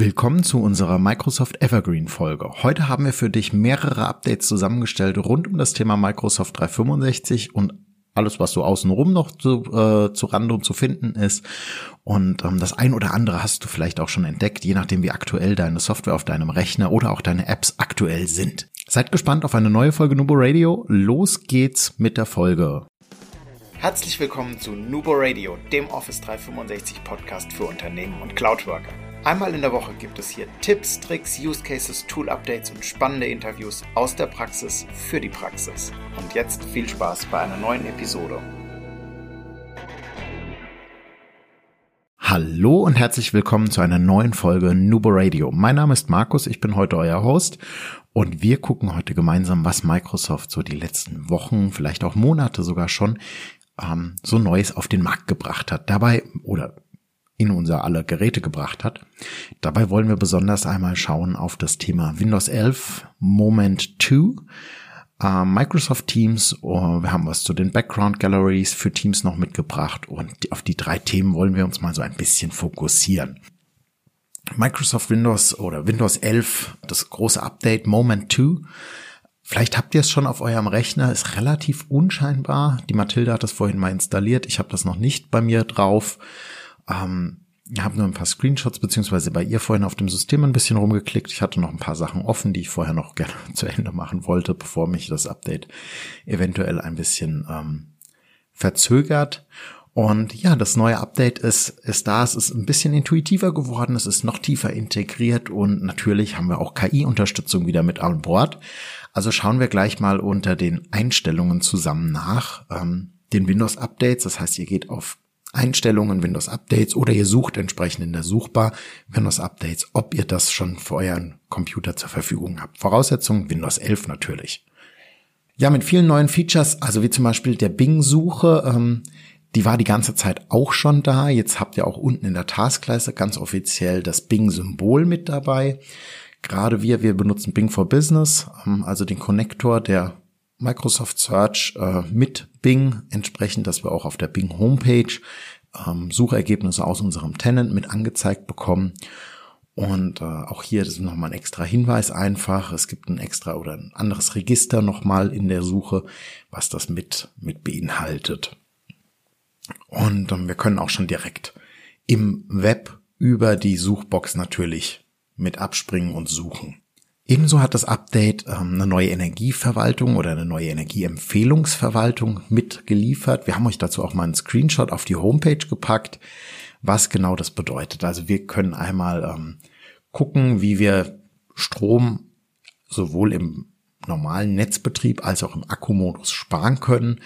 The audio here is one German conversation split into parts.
Willkommen zu unserer Microsoft Evergreen Folge. Heute haben wir für dich mehrere Updates zusammengestellt rund um das Thema Microsoft 365 und alles, was so außenrum noch zu, äh, zu Random zu finden ist. Und ähm, das ein oder andere hast du vielleicht auch schon entdeckt, je nachdem wie aktuell deine Software auf deinem Rechner oder auch deine Apps aktuell sind. Seid gespannt auf eine neue Folge Nubo Radio. Los geht's mit der Folge. Herzlich willkommen zu Nubo Radio, dem Office 365 Podcast für Unternehmen und Cloudworker. Einmal in der Woche gibt es hier Tipps, Tricks, Use Cases, Tool Updates und spannende Interviews aus der Praxis für die Praxis. Und jetzt viel Spaß bei einer neuen Episode. Hallo und herzlich willkommen zu einer neuen Folge Nubo Radio. Mein Name ist Markus, ich bin heute euer Host und wir gucken heute gemeinsam, was Microsoft so die letzten Wochen, vielleicht auch Monate sogar schon ähm, so Neues auf den Markt gebracht hat. Dabei oder in unser aller Geräte gebracht hat. Dabei wollen wir besonders einmal schauen auf das Thema Windows 11 Moment 2, äh, Microsoft Teams, oh, wir haben was zu den Background Galleries für Teams noch mitgebracht und auf die drei Themen wollen wir uns mal so ein bisschen fokussieren. Microsoft Windows oder Windows 11, das große Update Moment 2. Vielleicht habt ihr es schon auf eurem Rechner, ist relativ unscheinbar. Die Mathilda hat das vorhin mal installiert. Ich habe das noch nicht bei mir drauf. Ähm, habe nur ein paar Screenshots beziehungsweise bei ihr vorhin auf dem System ein bisschen rumgeklickt. Ich hatte noch ein paar Sachen offen, die ich vorher noch gerne zu Ende machen wollte, bevor mich das Update eventuell ein bisschen ähm, verzögert. Und ja, das neue Update ist, ist da. Es ist ein bisschen intuitiver geworden. Es ist noch tiefer integriert und natürlich haben wir auch KI-Unterstützung wieder mit an Bord. Also schauen wir gleich mal unter den Einstellungen zusammen nach. Ähm, den Windows-Updates. Das heißt, ihr geht auf Einstellungen, Windows Updates oder ihr sucht entsprechend in der Suchbar Windows Updates, ob ihr das schon für euren Computer zur Verfügung habt. Voraussetzung Windows 11 natürlich. Ja, mit vielen neuen Features, also wie zum Beispiel der Bing-Suche, ähm, die war die ganze Zeit auch schon da. Jetzt habt ihr auch unten in der Taskleiste ganz offiziell das Bing-Symbol mit dabei. Gerade wir, wir benutzen Bing for Business, ähm, also den Connector, der Microsoft Search äh, mit Bing, entsprechend, dass wir auch auf der Bing Homepage ähm, Suchergebnisse aus unserem Tenant mit angezeigt bekommen. Und äh, auch hier ist nochmal ein extra Hinweis einfach. Es gibt ein extra oder ein anderes Register nochmal in der Suche, was das mit, mit beinhaltet. Und ähm, wir können auch schon direkt im Web über die Suchbox natürlich mit abspringen und suchen. Ebenso hat das Update ähm, eine neue Energieverwaltung oder eine neue Energieempfehlungsverwaltung mitgeliefert. Wir haben euch dazu auch mal einen Screenshot auf die Homepage gepackt, was genau das bedeutet. Also wir können einmal ähm, gucken, wie wir Strom sowohl im normalen Netzbetrieb als auch im Akkumodus sparen können.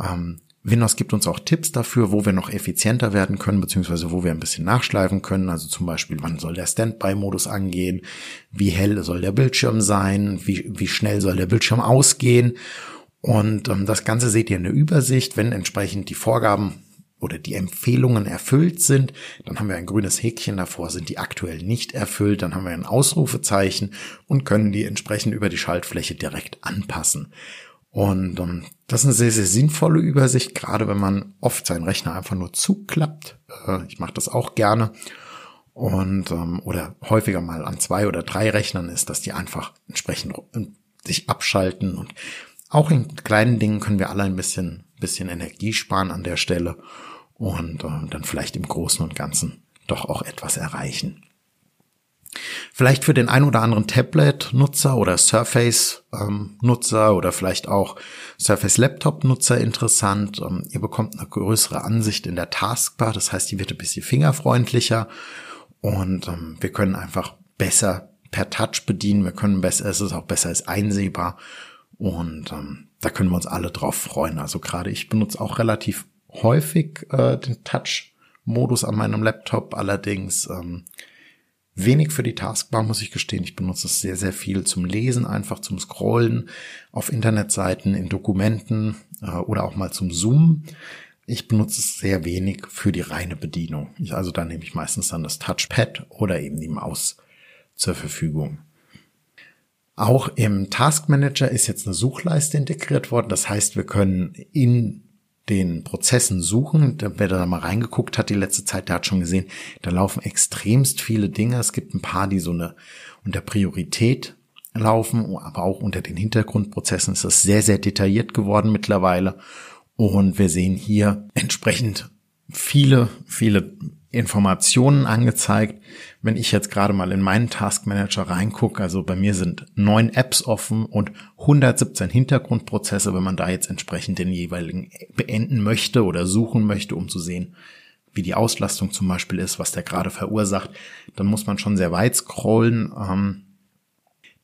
Ähm, Windows gibt uns auch Tipps dafür, wo wir noch effizienter werden können, beziehungsweise wo wir ein bisschen nachschleifen können. Also zum Beispiel, wann soll der Standby-Modus angehen? Wie hell soll der Bildschirm sein? Wie, wie schnell soll der Bildschirm ausgehen? Und ähm, das Ganze seht ihr in der Übersicht. Wenn entsprechend die Vorgaben oder die Empfehlungen erfüllt sind, dann haben wir ein grünes Häkchen davor, sind die aktuell nicht erfüllt, dann haben wir ein Ausrufezeichen und können die entsprechend über die Schaltfläche direkt anpassen. Und ähm, das ist eine sehr, sehr sinnvolle Übersicht, gerade wenn man oft seinen Rechner einfach nur zuklappt. Äh, ich mache das auch gerne. Und ähm, oder häufiger mal an zwei oder drei Rechnern ist, dass die einfach entsprechend sich abschalten. Und auch in kleinen Dingen können wir alle ein bisschen, bisschen Energie sparen an der Stelle und äh, dann vielleicht im Großen und Ganzen doch auch etwas erreichen. Vielleicht für den ein oder anderen Tablet-Nutzer oder Surface-Nutzer oder vielleicht auch Surface Laptop-Nutzer interessant. Ähm, ihr bekommt eine größere Ansicht in der Taskbar, das heißt, die wird ein bisschen fingerfreundlicher und ähm, wir können einfach besser per Touch bedienen. Wir können besser, es ist auch besser als einsehbar und ähm, da können wir uns alle drauf freuen. Also gerade ich benutze auch relativ häufig äh, den Touch-Modus an meinem Laptop, allerdings wenig für die Taskbar, muss ich gestehen. Ich benutze es sehr, sehr viel zum Lesen, einfach zum Scrollen auf Internetseiten, in Dokumenten äh, oder auch mal zum Zoomen. Ich benutze es sehr wenig für die reine Bedienung. Ich, also da nehme ich meistens dann das Touchpad oder eben die Maus zur Verfügung. Auch im Task Manager ist jetzt eine Suchleiste integriert worden. Das heißt, wir können in den Prozessen suchen, wer da mal reingeguckt hat die letzte Zeit, der hat schon gesehen, da laufen extremst viele Dinge. Es gibt ein paar, die so eine unter Priorität laufen, aber auch unter den Hintergrundprozessen ist das sehr, sehr detailliert geworden mittlerweile. Und wir sehen hier entsprechend viele, viele Informationen angezeigt. Wenn ich jetzt gerade mal in meinen Task Manager reingucke, also bei mir sind neun Apps offen und 117 Hintergrundprozesse, wenn man da jetzt entsprechend den jeweiligen beenden möchte oder suchen möchte, um zu sehen, wie die Auslastung zum Beispiel ist, was der gerade verursacht, dann muss man schon sehr weit scrollen. Ähm,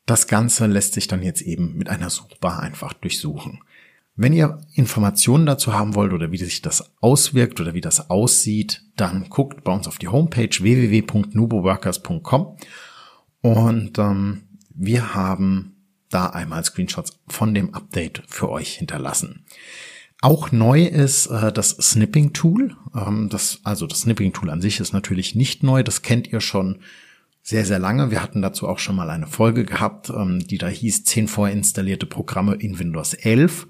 das Ganze lässt sich dann jetzt eben mit einer Suchbar einfach durchsuchen. Wenn ihr Informationen dazu haben wollt oder wie sich das auswirkt oder wie das aussieht, dann guckt bei uns auf die Homepage www.nuboworkers.com und ähm, wir haben da einmal Screenshots von dem Update für euch hinterlassen. Auch neu ist äh, das Snipping Tool. Ähm, das, also das Snipping Tool an sich ist natürlich nicht neu. Das kennt ihr schon sehr, sehr lange. Wir hatten dazu auch schon mal eine Folge gehabt, ähm, die da hieß 10 vorinstallierte Programme in Windows 11.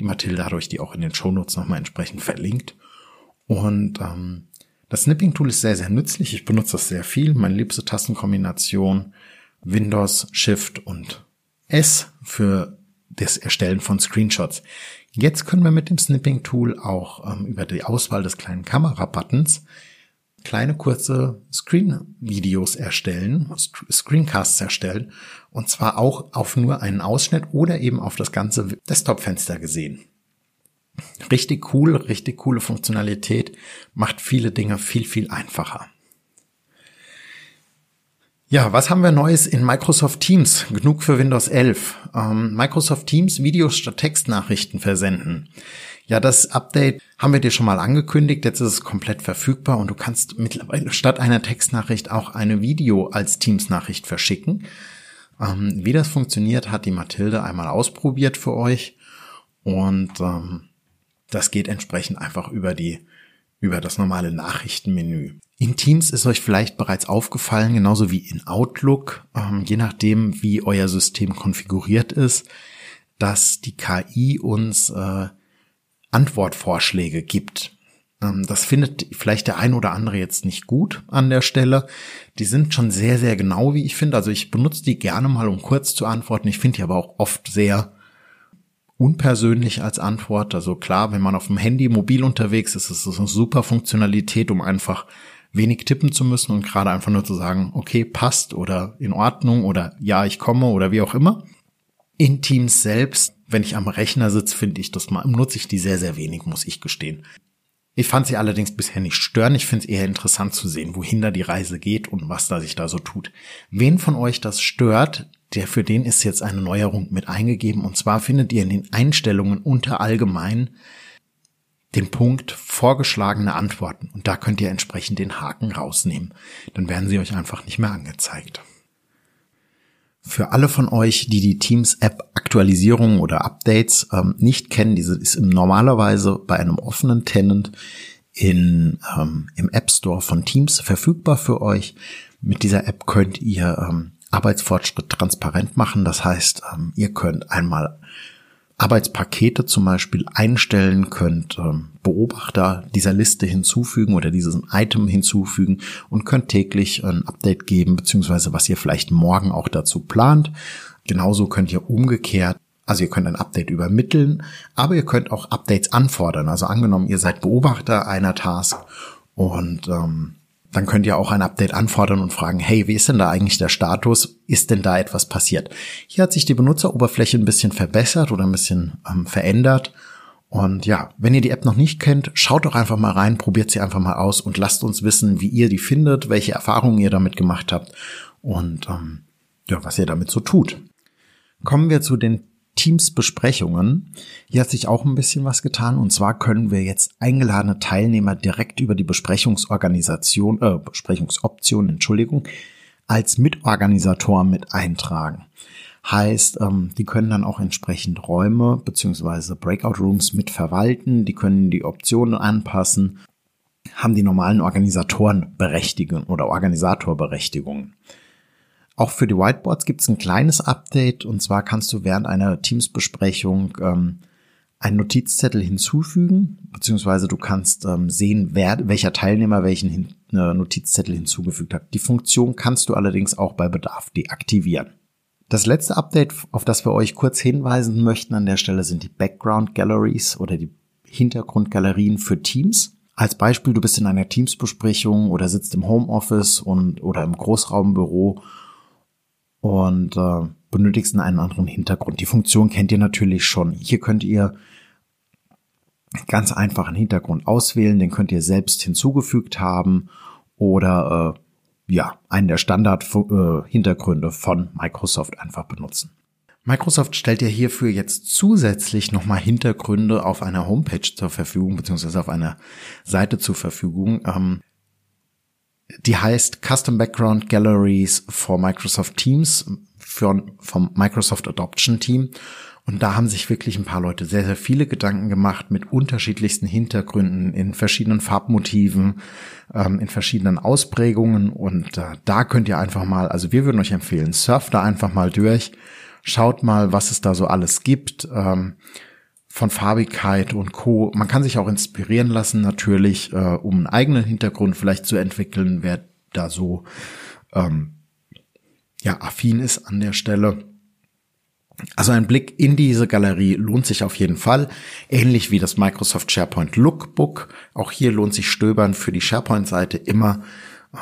Die Mathilde hat euch die auch in den Shownotes nochmal entsprechend verlinkt. Und ähm, das Snipping-Tool ist sehr, sehr nützlich. Ich benutze das sehr viel. Meine liebste Tastenkombination Windows, Shift und S für das Erstellen von Screenshots. Jetzt können wir mit dem Snipping-Tool auch ähm, über die Auswahl des kleinen Kamera-Buttons kleine kurze Screen-Videos erstellen, Screencasts erstellen und zwar auch auf nur einen Ausschnitt oder eben auf das ganze Desktop-Fenster gesehen. Richtig cool, richtig coole Funktionalität, macht viele Dinge viel, viel einfacher. Ja, was haben wir Neues in Microsoft Teams? Genug für Windows 11. Ähm, Microsoft Teams Videos statt Textnachrichten versenden. Ja, das Update haben wir dir schon mal angekündigt. Jetzt ist es komplett verfügbar und du kannst mittlerweile statt einer Textnachricht auch eine Video als Teams-Nachricht verschicken. Ähm, wie das funktioniert, hat die Mathilde einmal ausprobiert für euch und ähm, das geht entsprechend einfach über die über das normale Nachrichtenmenü. In Teams ist euch vielleicht bereits aufgefallen, genauso wie in Outlook, ähm, je nachdem, wie euer System konfiguriert ist, dass die KI uns äh, Antwortvorschläge gibt. Ähm, das findet vielleicht der ein oder andere jetzt nicht gut an der Stelle. Die sind schon sehr, sehr genau, wie ich finde. Also ich benutze die gerne mal, um kurz zu antworten. Ich finde die aber auch oft sehr unpersönlich als Antwort. Also klar, wenn man auf dem Handy mobil unterwegs ist, ist es eine super Funktionalität, um einfach wenig tippen zu müssen und gerade einfach nur zu sagen, okay, passt oder in Ordnung oder ja, ich komme oder wie auch immer. In Teams selbst wenn ich am Rechner sitze, finde ich das mal, nutze ich die sehr, sehr wenig, muss ich gestehen. Ich fand sie allerdings bisher nicht stören. Ich finde es eher interessant zu sehen, wohin da die Reise geht und was da sich da so tut. Wen von euch das stört, der für den ist jetzt eine Neuerung mit eingegeben. Und zwar findet ihr in den Einstellungen unter allgemein den Punkt vorgeschlagene Antworten. Und da könnt ihr entsprechend den Haken rausnehmen. Dann werden sie euch einfach nicht mehr angezeigt. Für alle von euch, die die Teams-App Aktualisierungen oder Updates ähm, nicht kennen, diese ist normalerweise bei einem offenen Tenant in, ähm, im App Store von Teams verfügbar für euch. Mit dieser App könnt ihr ähm, Arbeitsfortschritt transparent machen. Das heißt, ähm, ihr könnt einmal Arbeitspakete zum Beispiel einstellen könnt, ähm, Beobachter dieser Liste hinzufügen oder dieses Item hinzufügen und könnt täglich ein Update geben, beziehungsweise was ihr vielleicht morgen auch dazu plant. Genauso könnt ihr umgekehrt also ihr könnt ein Update übermitteln, aber ihr könnt auch Updates anfordern. Also angenommen, ihr seid Beobachter einer Task und ähm, dann könnt ihr auch ein Update anfordern und fragen, hey, wie ist denn da eigentlich der Status? Ist denn da etwas passiert? Hier hat sich die Benutzeroberfläche ein bisschen verbessert oder ein bisschen ähm, verändert. Und ja, wenn ihr die App noch nicht kennt, schaut doch einfach mal rein, probiert sie einfach mal aus und lasst uns wissen, wie ihr die findet, welche Erfahrungen ihr damit gemacht habt und ähm, ja, was ihr damit so tut. Kommen wir zu den Teams-Besprechungen. Hier hat sich auch ein bisschen was getan. Und zwar können wir jetzt eingeladene Teilnehmer direkt über die Besprechungsorganisation, äh, Besprechungsoption, Entschuldigung, als Mitorganisator mit eintragen. Heißt, ähm, die können dann auch entsprechend Räume beziehungsweise Breakout Rooms mit verwalten, die können die Optionen anpassen, haben die normalen Organisatorenberechtigungen oder Organisatorberechtigungen. Auch für die Whiteboards gibt es ein kleines Update und zwar kannst du während einer Teams-Besprechung ähm, einen Notizzettel hinzufügen, beziehungsweise du kannst ähm, sehen, wer, welcher Teilnehmer welchen hin, äh, Notizzettel hinzugefügt hat. Die Funktion kannst du allerdings auch bei Bedarf deaktivieren. Das letzte Update, auf das wir euch kurz hinweisen möchten an der Stelle, sind die Background Galleries oder die Hintergrundgalerien für Teams. Als Beispiel, du bist in einer Teamsbesprechung oder sitzt im Homeoffice und oder im Großraumbüro und äh, benötigst einen anderen Hintergrund. Die Funktion kennt ihr natürlich schon. Hier könnt ihr ganz einfach einen Hintergrund auswählen, den könnt ihr selbst hinzugefügt haben oder äh, ja, einen der Standard-Hintergründe äh, von Microsoft einfach benutzen. Microsoft stellt ja hierfür jetzt zusätzlich nochmal Hintergründe auf einer Homepage zur Verfügung, beziehungsweise auf einer Seite zur Verfügung. Ähm, die heißt Custom Background Galleries for Microsoft Teams für, vom Microsoft Adoption Team. Und da haben sich wirklich ein paar Leute sehr, sehr viele Gedanken gemacht mit unterschiedlichsten Hintergründen, in verschiedenen Farbmotiven, ähm, in verschiedenen Ausprägungen. Und äh, da könnt ihr einfach mal, also wir würden euch empfehlen, surft da einfach mal durch, schaut mal, was es da so alles gibt. Ähm, von Farbigkeit und Co. Man kann sich auch inspirieren lassen, natürlich, äh, um einen eigenen Hintergrund vielleicht zu entwickeln, wer da so ähm, ja affin ist an der Stelle. Also ein Blick in diese Galerie lohnt sich auf jeden Fall, ähnlich wie das Microsoft SharePoint Lookbook. Auch hier lohnt sich Stöbern für die SharePoint-Seite immer.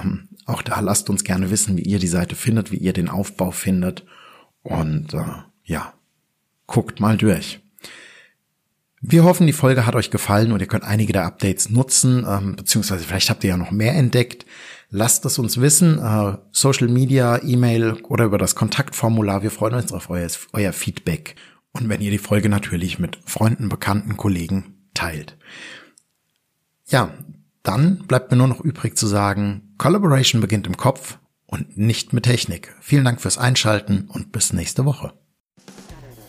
Ähm, auch da lasst uns gerne wissen, wie ihr die Seite findet, wie ihr den Aufbau findet. Und äh, ja, guckt mal durch. Wir hoffen, die Folge hat euch gefallen und ihr könnt einige der Updates nutzen, ähm, beziehungsweise vielleicht habt ihr ja noch mehr entdeckt. Lasst es uns wissen, äh, Social Media, E-Mail oder über das Kontaktformular. Wir freuen uns auf euer, euer Feedback und wenn ihr die Folge natürlich mit Freunden, Bekannten, Kollegen teilt. Ja, dann bleibt mir nur noch übrig zu sagen, Collaboration beginnt im Kopf und nicht mit Technik. Vielen Dank fürs Einschalten und bis nächste Woche.